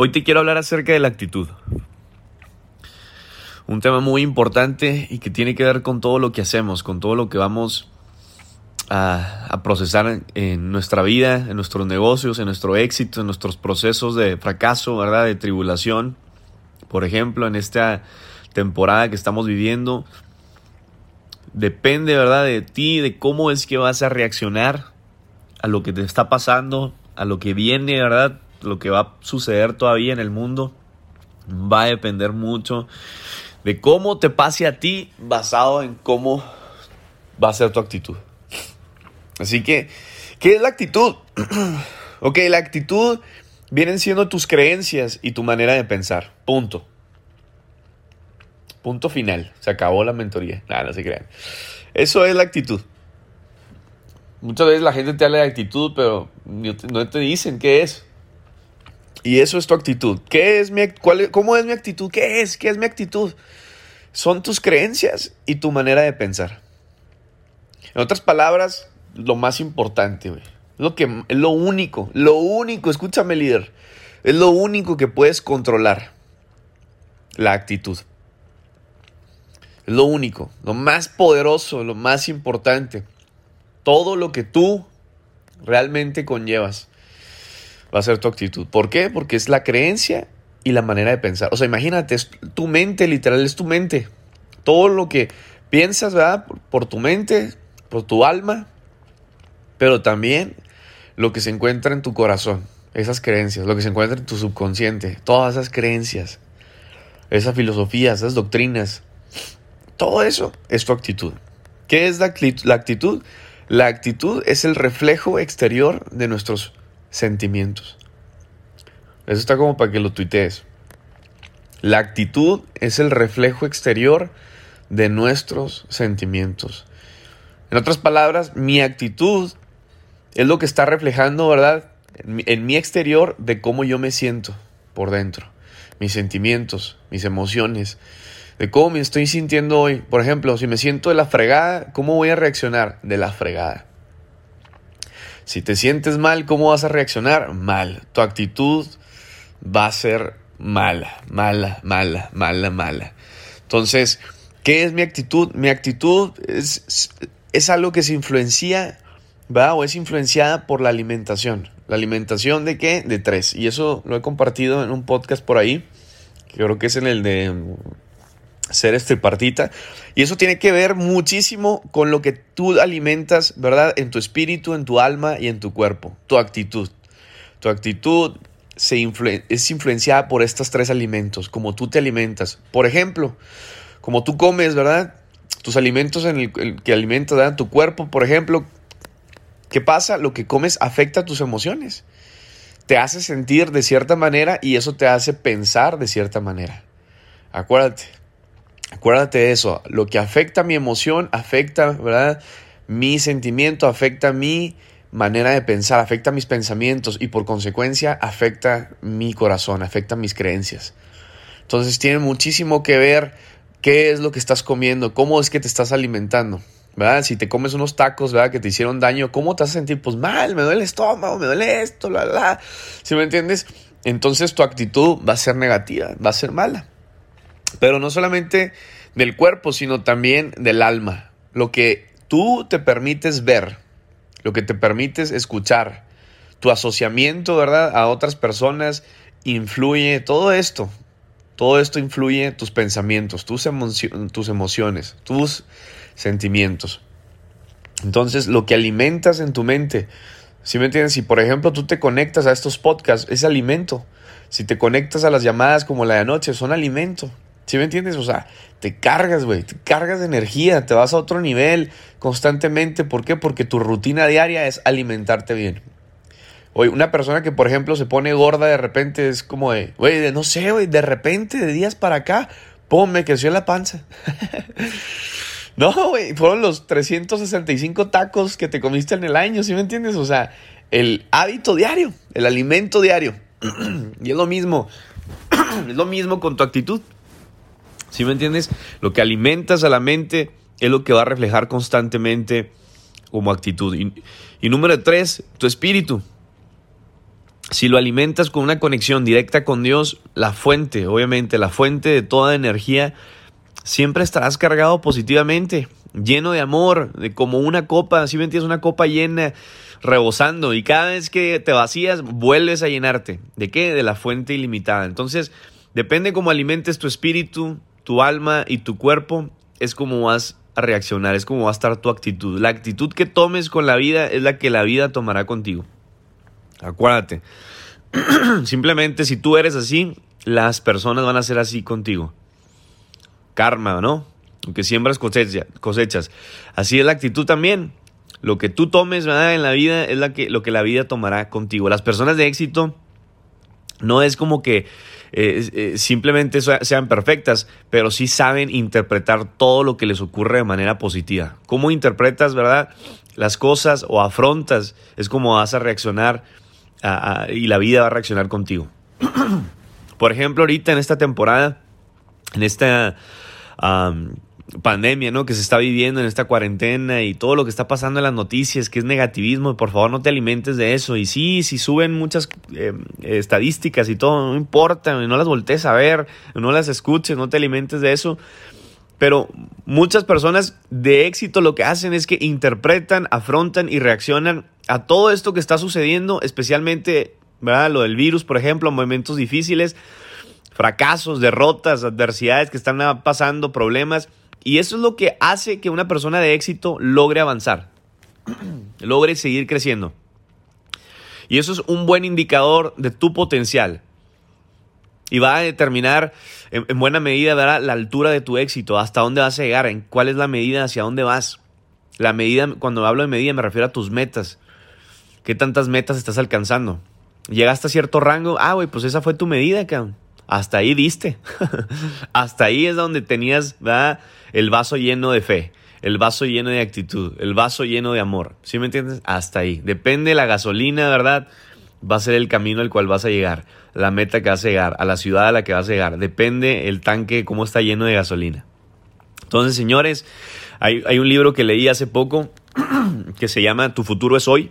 Hoy te quiero hablar acerca de la actitud. Un tema muy importante y que tiene que ver con todo lo que hacemos, con todo lo que vamos a, procesar en, nuestra vida, en nuestros negocios, en nuestro éxito, en nuestros procesos de fracaso, ¿verdad? De tribulación. Por ejemplo, en esta temporada que estamos viviendo, depende, ¿verdad? De ti, de cómo es que vas a reaccionar a lo que te está pasando, a lo que viene, ¿verdad? Lo que va a suceder todavía en el mundo va a depender mucho de cómo te pase a ti basado en cómo va a ser tu actitud. Así que, ¿qué es la actitud? ok, la actitud vienen siendo tus creencias y tu manera de pensar. Punto. Punto final. Se acabó la mentoría. Nada, no se crean. Eso es la actitud. Muchas veces la gente te habla de actitud, pero no te dicen qué es. Y eso es tu actitud. ¿Qué es mi, cuál, ¿Cómo es mi actitud? ¿Qué es? ¿Qué es mi actitud? Son tus creencias y tu manera de pensar. En otras palabras, lo más importante, Lo que, es lo único, lo único, escúchame líder, es lo único que puedes controlar. La actitud. Es lo único, lo más poderoso, lo más importante. Todo lo que tú realmente conllevas va a ser tu actitud. ¿Por qué? Porque es la creencia y la manera de pensar. O sea, imagínate, es tu mente, literal, es tu mente. Todo lo que piensas, ¿verdad? Por, tu mente, por tu alma, pero también lo que se encuentra en tu corazón, esas creencias, lo que se encuentra en tu subconsciente, todas esas creencias, esas filosofías, esas doctrinas, todo eso es tu actitud. ¿Qué es la actitud? La actitud es el reflejo exterior de nuestros sentimientos. Eso está como para que lo tuitees. La actitud es el reflejo exterior de nuestros sentimientos. En otras palabras, mi actitud es lo que está reflejando, ¿verdad? En mi, exterior de cómo yo me siento por dentro. Mis sentimientos, mis emociones, de cómo me estoy sintiendo hoy. Por ejemplo, si me siento de la fregada, ¿cómo voy a reaccionar? De la fregada. Si te sientes mal, ¿cómo vas a reaccionar? Mal. Tu actitud va a ser mala, mala, mala, mala, mala. Entonces, ¿qué es mi actitud? Mi actitud es, es algo que se influencia, ¿va? O es influenciada por la alimentación. ¿La alimentación de qué? De tres. Y eso lo he compartido en un podcast por ahí, creo que es en el de ser estripartita. Y eso tiene que ver muchísimo con lo que tú alimentas, ¿verdad? En tu espíritu, en tu alma y en tu cuerpo. Tu actitud. Tu actitud se es influenciada por estos tres alimentos, como tú te alimentas. Por ejemplo, como tú comes, ¿verdad? Tus alimentos en el, que alimentas, ¿verdad? Tu cuerpo, por ejemplo. ¿Qué pasa? Lo que comes afecta tus emociones. Te hace sentir de cierta manera y eso te hace pensar de cierta manera. Acuérdate, Acuérdate de eso, lo que afecta mi emoción afecta, ¿verdad? Mi sentimiento afecta mi manera de pensar, afecta mis pensamientos y por consecuencia afecta mi corazón, afecta mis creencias. Entonces tiene muchísimo que ver qué es lo que estás comiendo, cómo es que te estás alimentando. ¿verdad? Si te comes unos tacos, ¿verdad? Que te hicieron daño, ¿cómo te vas a sentir? Pues mal, me duele el estómago, me duele esto, la, la. ¿Sí me entiendes? Entonces tu actitud va a ser negativa, va a ser mala. Pero no solamente del cuerpo, sino también del alma. Lo que tú te permites ver, lo que te permites escuchar, tu asociamiento, ¿verdad? A otras personas influye, todo esto, todo esto influye tus pensamientos, tus, tus emociones, tus sentimientos. Entonces, lo que alimentas en tu mente, si me entiendes? Si por ejemplo tú te conectas a estos podcasts, es alimento. Si te conectas a las llamadas como la de anoche, son alimento. ¿Sí me entiendes? O sea, te cargas, güey, te cargas de energía, te vas a otro nivel constantemente. ¿Por qué? Porque tu rutina diaria es alimentarte bien. Oye, una persona que, por ejemplo, se pone gorda de repente es como de, güey, no sé, güey, de repente, de días para acá, pum, me creció la panza. no, güey, fueron los 365 tacos que te comiste en el año, ¿sí me entiendes? O sea, el hábito diario, el alimento diario. y es lo mismo, es lo mismo con tu actitud. ¿Sí me entiendes? Lo que alimentas a la mente es lo que va a reflejar constantemente como actitud. Y, número tres, tu espíritu. si lo alimentas con una conexión directa con Dios, la fuente, obviamente, la fuente de toda energía, siempre estarás cargado positivamente, lleno de amor, de como una copa, si me entiendes, una copa llena, rebosando, y cada vez que te vacías, vuelves a llenarte. ¿De qué? De la fuente ilimitada. Entonces, depende cómo alimentes tu espíritu, tu alma y tu cuerpo, es como vas a reaccionar, es como va a estar tu actitud. La actitud que tomes con la vida es la que la vida tomará contigo. Acuérdate. Simplemente si tú eres así, las personas van a ser así contigo. Karma, ¿no? Lo que siembras cosechas. Así es la actitud también. Lo que tú tomes en la vida es la que, lo que la vida tomará contigo. Las personas de éxito no es como que eh, eh, simplemente sean perfectas, pero sí saben interpretar todo lo que les ocurre de manera positiva. ¿Cómo interpretas, verdad? Las cosas o afrontas, es como vas a reaccionar y la vida va a reaccionar contigo. Por ejemplo, ahorita en esta temporada, en esta pandemia, ¿no? Que se está viviendo en esta cuarentena y todo lo que está pasando en las noticias, que es negativismo, por favor no te alimentes de eso. Y sí, si suben muchas eh, estadísticas y todo, no importa, no las voltees a ver, no las escuches, no te alimentes de eso. Pero muchas personas de éxito lo que hacen es que interpretan, afrontan y reaccionan a todo esto que está sucediendo, especialmente ¿verdad? lo del virus, por ejemplo, momentos difíciles, fracasos, derrotas, adversidades que están pasando, problemas. Y eso es lo que hace que una persona de éxito logre avanzar, logre seguir creciendo. Y eso es un buen indicador de tu potencial y va a determinar en, buena medida la altura de tu éxito, hasta dónde vas a llegar, en cuál es la medida hacia dónde vas. La medida, cuando hablo de medida me refiero a tus metas. ¿Qué tantas metas estás alcanzando? Llegaste a cierto rango, ah, güey, pues esa fue tu medida, cabrón. Hasta ahí diste. hasta ahí es donde tenías el vaso lleno de fe, el vaso lleno de actitud, el vaso lleno de amor. ¿Sí me entiendes? Hasta ahí. Depende de la gasolina, ¿verdad? Va a ser el camino al cual vas a llegar la meta que vas a llegar, a la ciudad a la que vas a llegar. Depende el tanque, cómo está lleno de gasolina. Entonces, señores, hay, un libro que leí hace poco que se llama Tu futuro es hoy.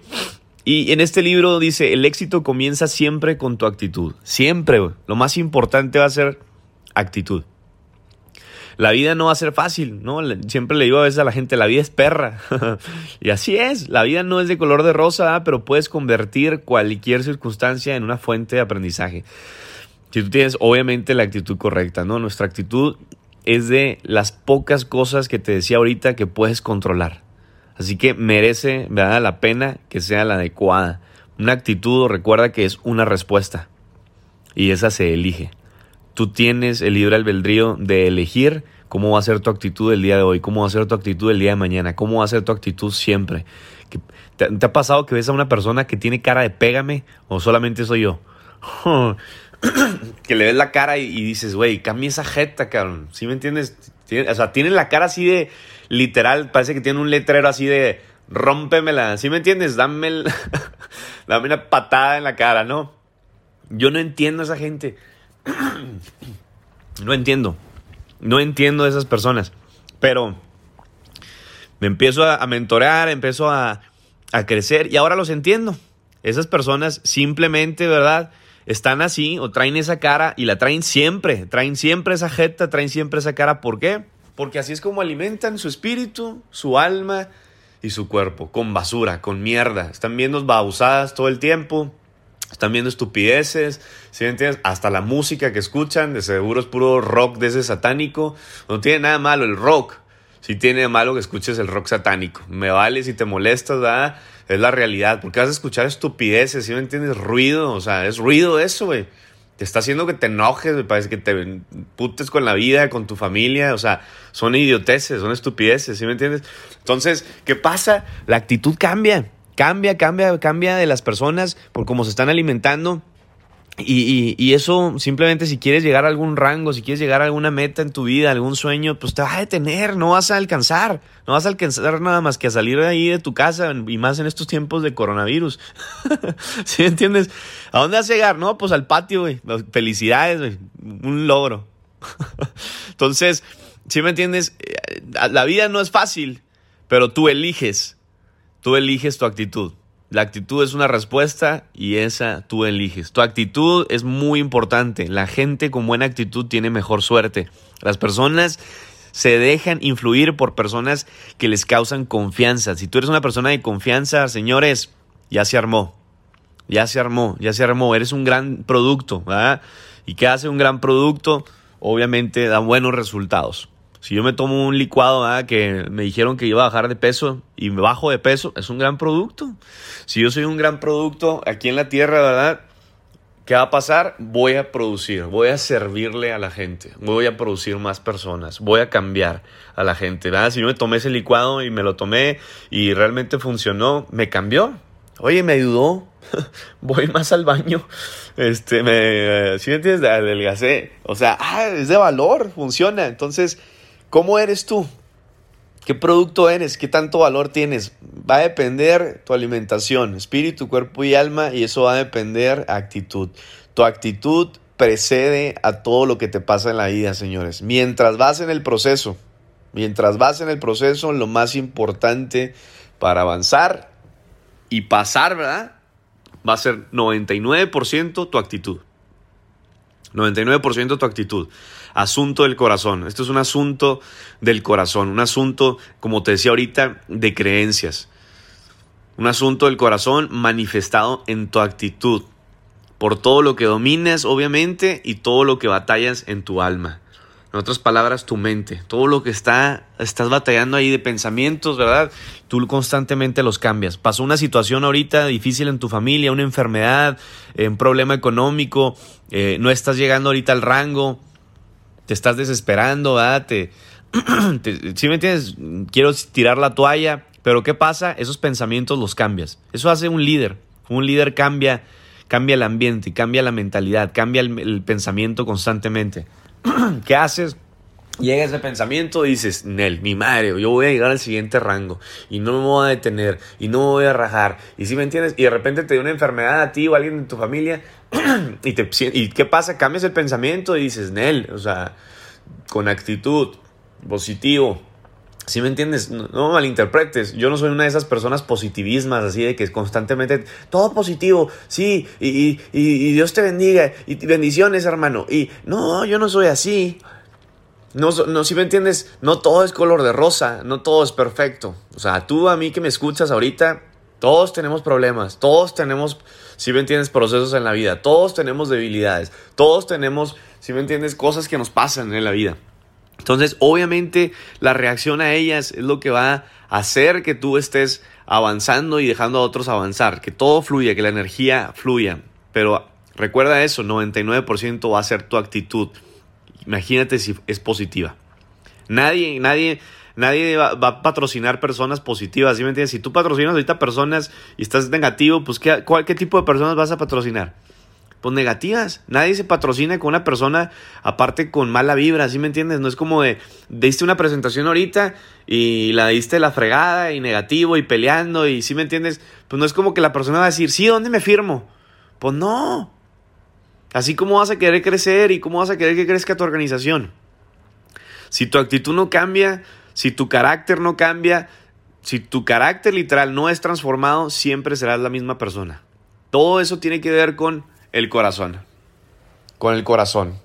Y en este libro dice, el éxito comienza siempre con tu actitud. Siempre, lo más importante va a ser actitud la vida no va a ser fácil, ¿no? Siempre le digo a veces a la gente, la vida es perra. y así es, la vida no es de color de rosa, pero puedes convertir cualquier circunstancia en una fuente de aprendizaje. Si tú tienes obviamente la actitud correcta, ¿no? Nuestra actitud es de las pocas cosas que te decía ahorita que puedes controlar. Así que merece, ¿verdad? La pena que sea la adecuada. Una actitud, recuerda que es una respuesta. Y esa se elige. Tú tienes el libre albedrío de elegir cómo va a ser tu actitud el día de hoy, cómo va a ser tu actitud el día de mañana, cómo va a ser tu actitud siempre. ¿Te, ha pasado que ves a una persona que tiene cara de pégame o solamente soy yo? que le ves la cara y, dices, güey, cambia esa jeta, cabrón. ¿Sí me entiendes? o sea, tiene la cara así de literal, parece que tiene un letrero así de rómpemela. ¿Sí me entiendes? Dame, dame una patada en la cara, ¿no? Yo no entiendo a esa gente. no entiendo. No entiendo a esas personas. Pero me empiezo a, mentorear, empiezo a, a crecer y ahora los entiendo. Esas personas simplemente, ¿verdad? Están así o traen esa cara y la traen siempre. Traen siempre esa jeta, traen siempre esa cara. ¿Por qué? Porque así es como alimentan su espíritu, su alma y su cuerpo. Con basura, con mierda. Están viendo babusadas todo el tiempo están viendo estupideces, ¿sí me entiendes? Hasta la música que escuchan, de seguro es puro rock de ese satánico. No tiene nada malo el rock. Sí tiene malo que escuches el rock satánico. Me vale si te molestas, ¿verdad? Es la realidad. Porque vas a escuchar estupideces, ¿sí me entiendes? Ruido, o sea, es ruido eso, güey. Te está haciendo que te enojes, me parece que te putes con la vida, con tu familia, o sea, son idioteces, son estupideces, ¿sí me entiendes? Entonces, ¿qué pasa? La actitud cambia. Cambia, cambia, cambia de las personas por cómo se están alimentando. Y, eso simplemente si quieres llegar a algún rango, si quieres llegar a alguna meta en tu vida, algún sueño, pues te vas a detener, no vas a alcanzar, no vas a alcanzar nada más que a salir de ahí de tu casa y más en estos tiempos de coronavirus. ¿Sí entiendes? ¿A dónde vas a llegar? No, pues al patio, güey. Felicidades, Un logro. Entonces, ¿sí me entiendes? Eh, la vida no es fácil, pero tú eliges Tú eliges tu actitud. La actitud es una respuesta y esa tú eliges. Tu actitud es muy importante. La gente con buena actitud tiene mejor suerte. Las personas se dejan influir por personas que les causan confianza. Si tú eres una persona de confianza, señores, ya se armó. Ya se armó, ya se armó. Eres un gran producto. ¿verdad? ¿Y qué hace un gran producto? Obviamente da buenos resultados. Si yo me tomo un licuado que me dijeron que iba a bajar de peso y me bajo de peso, es un gran producto. Si yo soy un gran producto aquí en la tierra, ¿verdad? ¿Qué va a pasar? Voy a producir, voy a servirle a la gente, voy a producir más personas, voy a cambiar a la gente. ¿verdad? Si yo me tomé ese licuado y me lo tomé y realmente funcionó, me cambió. Oye, me ayudó. voy más al baño. Este, me, ¿sí me entiendes? Adelgacé. O sea, ah, es de valor, funciona. Entonces, ¿Cómo eres tú? ¿Qué producto eres? ¿Qué tanto valor tienes? Va a depender tu alimentación, espíritu, cuerpo y alma, y eso va a depender actitud. Tu actitud precede a todo lo que te pasa en la vida, señores. Mientras vas en el proceso, mientras vas en el proceso, lo más importante para avanzar y pasar, ¿verdad? Va a ser 99% tu actitud. 99% tu actitud. Asunto del corazón. Esto es un asunto del corazón. Un asunto, como te decía ahorita, de creencias. Un asunto del corazón manifestado en tu actitud. Por todo lo que dominas, obviamente, y todo lo que batallas en tu alma. En otras palabras, tu mente. Todo lo que está, estás batallando ahí de pensamientos, ¿verdad? Tú constantemente los cambias. Pasó una situación ahorita difícil en tu familia, una enfermedad, un problema económico, eh, no estás llegando ahorita al rango, te estás desesperando, ¿verdad? Te, ¿Sí me entiendes? Quiero tirar la toalla, pero ¿qué pasa? Esos pensamientos los cambias. Eso hace un líder. Un líder cambia, cambia el ambiente, cambia la mentalidad, cambia el pensamiento constantemente. ¿Qué haces? Llega ese pensamiento y dices, Nel, mi madre, yo voy a llegar al siguiente rango y no me voy a detener y no me voy a rajar. Y si me entiendes, y de repente te dio una enfermedad a ti o a alguien de tu familia y, te, y ¿qué pasa? Cambias el pensamiento y dices, Nel, o sea, con actitud, positivo, si me entiendes? No, no, malinterpretes. Yo no soy una de esas personas positivismas, así de que constantemente todo positivo, sí, y, y, Dios te bendiga, y bendiciones, hermano. Y no, yo no soy así. No, no, si me entiendes, no todo es color de rosa, no todo es perfecto. O sea, tú a mí que me escuchas ahorita, todos tenemos problemas, todos tenemos, si me entiendes, procesos en la vida, todos tenemos debilidades, todos tenemos, si me entiendes, cosas que nos pasan en la vida. Entonces, obviamente, la reacción a ellas es lo que va a hacer que tú estés avanzando y dejando a otros avanzar, que todo fluya, que la energía fluya. Pero recuerda eso, 99% va a ser tu actitud. Imagínate si es positiva. Nadie, nadie, nadie va, a patrocinar personas positivas, ¿sí me entiendes? Si tú patrocinas ahorita personas y estás negativo, pues ¿qué, ¿qué tipo de personas vas a patrocinar? Pues negativas. Nadie se patrocina con una persona aparte con mala vibra, ¿sí me entiendes? No es como de, diste una presentación ahorita y la diste la fregada y negativo y peleando y ¿sí me entiendes? Pues no es como que la persona va a decir, sí, ¿dónde me firmo? Pues no. Así como vas a querer crecer y cómo vas a querer que crezca tu organización. Si tu actitud no cambia, si tu carácter no cambia, si tu carácter literal no es transformado, siempre serás la misma persona. Todo eso tiene que ver con el corazón. Con el corazón.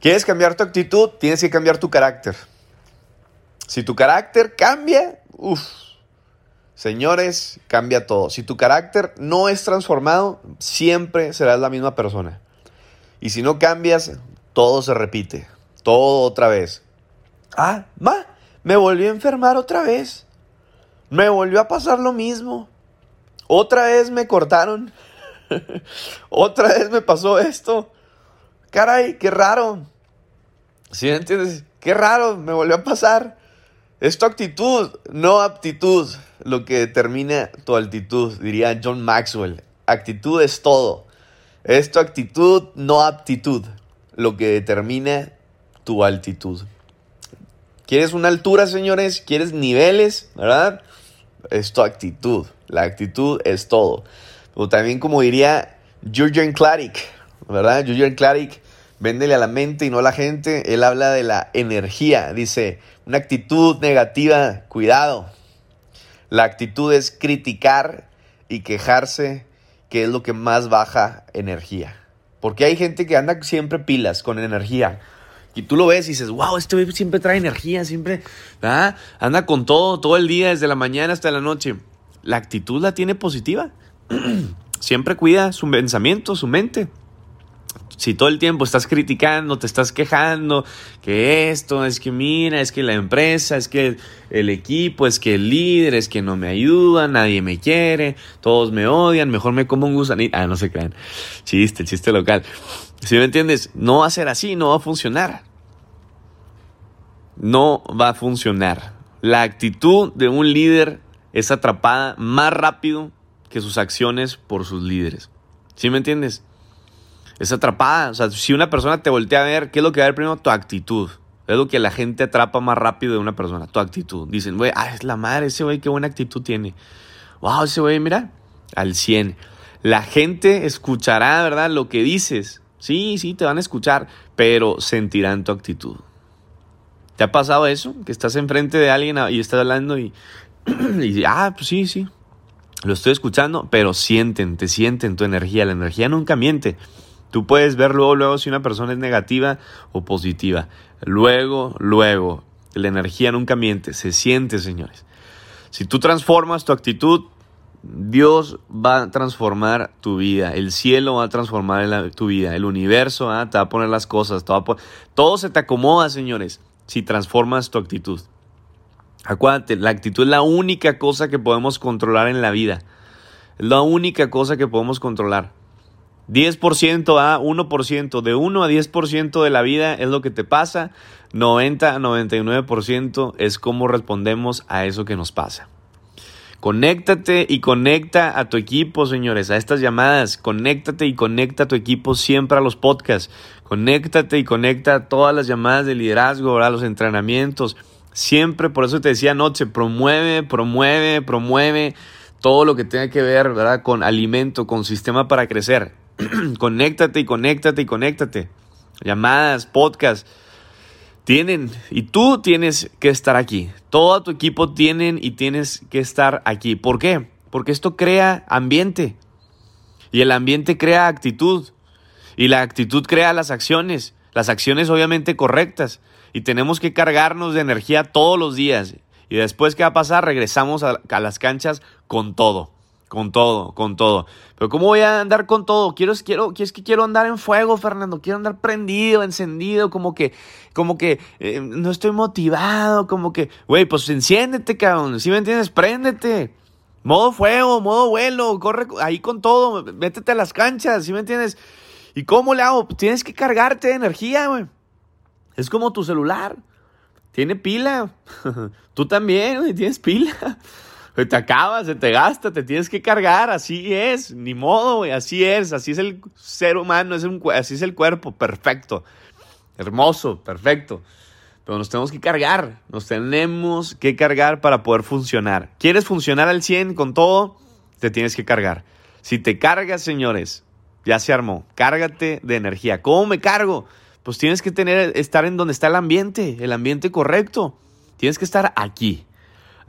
¿Quieres cambiar tu actitud? Tienes que cambiar tu carácter. Si tu carácter cambia, uff, señores, cambia todo. Si tu carácter no es transformado, siempre serás la misma persona. Y si no cambias, todo se repite. Todo otra vez. Ah, va, me volví a enfermar otra vez. Me volvió a pasar lo mismo. Otra vez me cortaron. Otra vez me pasó esto. Caray, qué raro. ¿Sí entiendes? Qué raro, me volvió a pasar. Es tu actitud, no aptitud, lo que determina tu altitud, diría John Maxwell. Actitud es todo. Es tu actitud, no aptitud, lo que determina tu altitud. ¿Quieres una altura, señores? ¿Quieres niveles? ¿Verdad? Es tu actitud. La actitud es todo. O también como diría Jurgen Klarik, ¿verdad? Jurgen Klarik, véndele a la mente y no a la gente. Él habla de la energía. Dice, una actitud negativa, cuidado. La actitud es criticar y quejarse, que es lo que más baja energía. Porque hay gente que anda siempre pilas, con energía. Y tú lo ves y dices, wow, este siempre trae energía, siempre anda con todo, todo el día, desde la mañana hasta la noche. La actitud la tiene positiva. siempre cuida su pensamiento, su mente. Si todo el tiempo estás criticando, te estás quejando, que esto, es que mira, es que la empresa, es que el equipo, es que el líder, es que no me ayuda, nadie me quiere, todos me odian, mejor me como un gusanito. Ah, no se crean. Chiste, chiste local. Si me entiendes, no va a ser así, no va a funcionar. No va a funcionar. La actitud de un líder es atrapada más rápido que sus acciones por sus líderes. ¿Sí me entiendes? es atrapada. O sea, si una persona te voltea a ver, ¿qué es lo que va a ver primero? Tu actitud. Es lo que la gente atrapa más rápido de una persona, tu actitud. Dicen, güey, ah, es la madre, ese güey, qué buena actitud tiene. Wow, ese güey, mira, al 100. La gente escuchará, ¿verdad? Lo que dices. Sí, sí, te van a escuchar, pero sentirán tu actitud. ¿Te ha pasado eso? Que estás enfrente de alguien y estás hablando y, y ah, pues sí, sí. Lo estoy escuchando, pero sienten, te sienten tu energía. La energía nunca miente. Tú puedes ver luego, luego si una persona es negativa o positiva. Luego, luego. La energía nunca miente, se siente, señores. Si tú transformas tu actitud, Dios va a transformar tu vida, el cielo va a transformar tu vida, el universo ¿ah? te va a poner las cosas, todo se te acomoda, señores, si transformas tu actitud. Acuérdate, la actitud es la única cosa que podemos controlar en la vida. Es la única cosa que podemos controlar. 10% a 1%, de 1 a 10% de la vida es lo que te pasa, 90 a 99% es cómo respondemos a eso que nos pasa. Conéctate y conecta a tu equipo, señores, a estas llamadas. Conéctate y conecta a tu equipo siempre a los podcasts. Conéctate y conecta a todas las llamadas de liderazgo, a los entrenamientos. Siempre, por eso te decía anoche, promueve, promueve, promueve todo lo que tenga que ver, ¿verdad? Con alimento, con sistema para crecer. conéctate y conéctate y conéctate. Llamadas, podcast. Tienen, y tú tienes que estar aquí. Todo tu equipo tienen y tienes que estar aquí. ¿Por qué? Porque esto crea ambiente. Y el ambiente crea actitud. Y la actitud crea las acciones. Las acciones obviamente correctas. Y tenemos que cargarnos de energía todos los días. Y después, ¿qué va a pasar? Regresamos a, las canchas con todo. Con todo, con todo. Pero ¿cómo voy a andar con todo? Quiero, quiero, es que quiero andar en fuego, Fernando. Quiero andar prendido, encendido, como que, como que eh, no estoy motivado, como que, güey, pues enciéndete, cabrón. ¿Sí me entiendes? Préndete. Modo fuego, modo vuelo, corre ahí con todo, métete a las canchas, ¿sí me entiendes? ¿Y cómo le hago? Tienes que cargarte de energía, güey. Es como tu celular. Tiene pila. Tú también, tienes pila te acaba, se te gasta, te tienes que cargar, así es, ni modo, güey, así es, así es el ser humano, es un, así es el cuerpo, perfecto, hermoso, perfecto. Pero nos tenemos que cargar, nos tenemos que cargar para poder funcionar. ¿Quieres funcionar al 100 con todo? Te tienes que cargar. Si te cargas, señores, ya se armó, cárgate de energía. ¿Cómo me cargo? Pues tienes que tener, estar en donde está el ambiente, el ambiente correcto. Tienes que estar aquí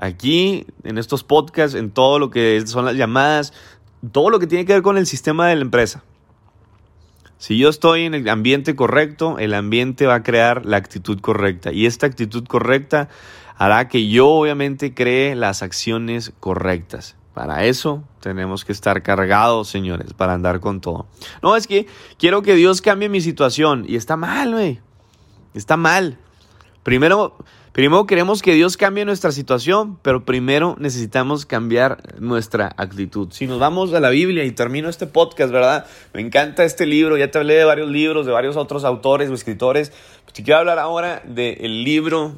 aquí, en estos podcasts, en todo lo que son las llamadas, todo lo que tiene que ver con el sistema de la empresa. Si yo estoy en el ambiente correcto, el ambiente va a crear la actitud correcta. Y esta actitud correcta hará que yo obviamente cree las acciones correctas. Para eso tenemos que estar cargados, señores, para andar con todo. No, es que quiero que Dios cambie mi situación. Y está mal, güey. Está mal. Primero, Primero queremos que Dios cambie nuestra situación, pero primero necesitamos cambiar nuestra actitud. Si nos vamos a la Biblia y termino este podcast, ¿verdad? Me encanta este libro, ya te hablé de varios libros, de varios otros autores o escritores. Pues te quiero hablar ahora del libro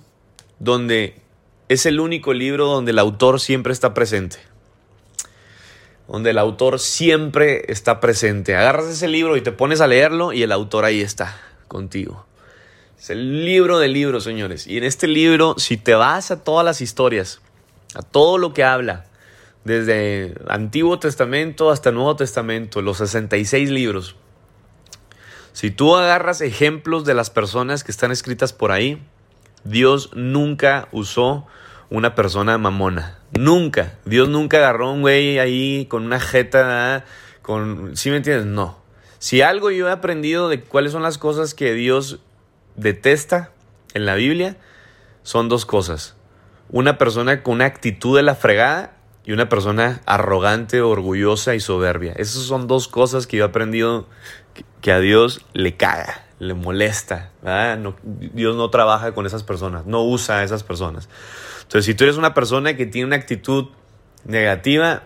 donde es el único libro donde el autor siempre está presente. Donde el autor siempre está presente. Agarras ese libro y te pones a leerlo y el autor ahí está contigo. Es el libro de libros, señores. Y en este libro, si te vas a todas las historias, a todo lo que habla, desde Antiguo Testamento hasta Nuevo Testamento, los 66 libros, si tú agarras ejemplos de las personas que están escritas por ahí, Dios nunca usó una persona mamona. Nunca. Dios nunca agarró un güey ahí con una jeta, con... ¿Sí me entiendes? No. Si algo yo he aprendido de cuáles son las cosas que Dios detesta en la Biblia, son dos cosas. Una persona con una actitud de la fregada y una persona arrogante, orgullosa y soberbia. Esas son dos cosas que yo he aprendido que a Dios le caga, le molesta. Dios no trabaja con esas personas, no usa a esas personas. Entonces, si tú eres una persona que tiene una actitud negativa,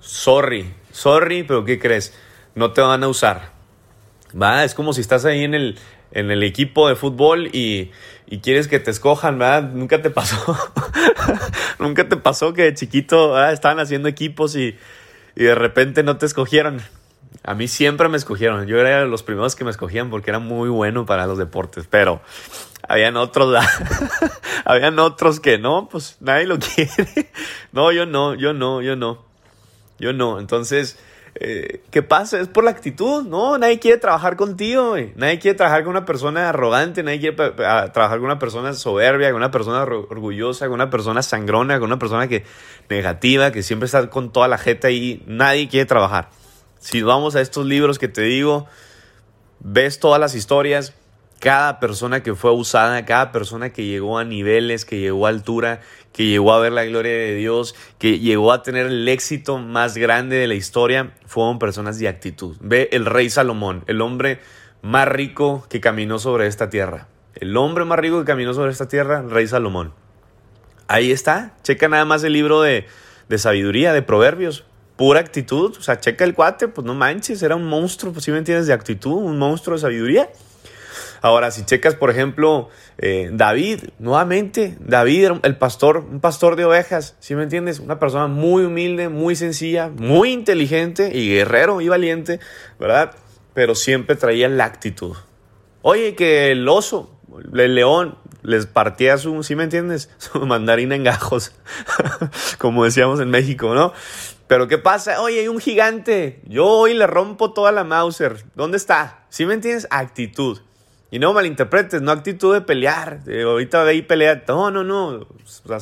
sorry, sorry, pero ¿qué crees? No te van a usar. ¿va? Es como si estás ahí en el, en el equipo de fútbol y, y quieres que te escojan, ¿verdad? Nunca te pasó. Nunca te pasó que de chiquito estaban haciendo equipos y, y, de repente no te escogieron. A mí siempre me escogieron. Yo era de los primeros que me escogían porque era muy bueno para los deportes. Pero habían otros, habían otros que no, pues nadie lo quiere. No, yo no, yo no, yo no. Yo no. Entonces, eh, ¿qué pasa? Es por la actitud, ¿no? Nadie quiere trabajar contigo, güey. Nadie quiere trabajar con una persona arrogante, nadie quiere trabajar con una persona soberbia, con una persona orgullosa, con una persona sangrona, con una persona que negativa, que siempre está con toda la gente ahí. Nadie quiere trabajar. Si vamos a estos libros que te digo, ves todas las historias, cada persona que fue usada, cada persona que llegó a niveles, que llegó a altura, que llegó a ver la gloria de Dios, que llegó a tener el éxito más grande de la historia, fueron personas de actitud. Ve el rey Salomón, el hombre más rico que caminó sobre esta tierra. El hombre más rico que caminó sobre esta tierra, el rey Salomón. Ahí está, checa nada más el libro de, de sabiduría, de proverbios. Pura actitud, o sea, checa el cuate, pues no manches, era un monstruo, pues si me entiendes, de actitud, un monstruo de sabiduría. Ahora, si checas, por ejemplo, eh, David, nuevamente, David el pastor, un pastor de ovejas, ¿sí me entiendes? Una persona muy humilde, muy sencilla, muy inteligente y guerrero y valiente, ¿verdad? Pero siempre traía la actitud. Oye, que el oso, el león, les partía su, ¿sí me entiendes? Su mandarina en gajos, como decíamos en México, ¿no? Pero ¿qué pasa? Oye, hay un gigante. Yo hoy le rompo toda la Mauser. ¿Dónde está? ¿Sí me entiendes? Actitud. Y no malinterpretes, no actitud de pelear. ahorita ve y pelea. No, no, no.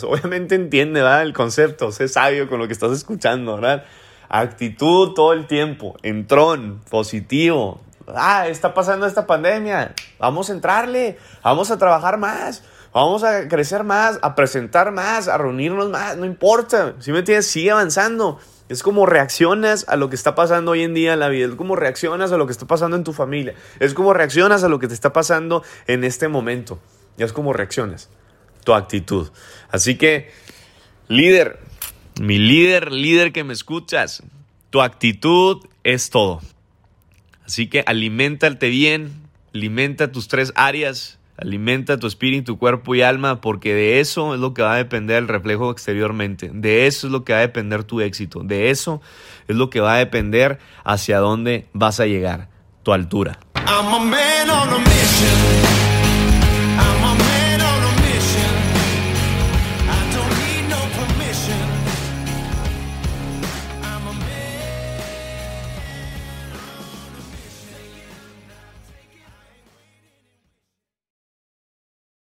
obviamente entiende, ¿verdad? El concepto. Sé sabio con lo que estás escuchando, ¿verdad? Actitud todo el tiempo. Entrón, positivo. Ah, está pasando esta pandemia. Vamos a entrarle. Vamos a trabajar más. Vamos a crecer más, a presentar más, a reunirnos más. No importa. Si me entiendes, sigue avanzando. Es como reaccionas a lo que está pasando hoy en día en la vida. Es como reaccionas a lo que está pasando en tu familia. Es como reaccionas a lo que te está pasando en este momento. Es como reaccionas. Tu actitud. Así que, líder, mi líder, líder que me escuchas, tu actitud es todo. Así que aliméntate bien, alimenta tus tres áreas Alimenta tu espíritu, tu cuerpo y alma, porque de eso es lo que va a depender el reflejo exteriormente. De eso es lo que va a depender tu éxito. De eso es lo que va a depender hacia dónde vas a llegar, tu altura.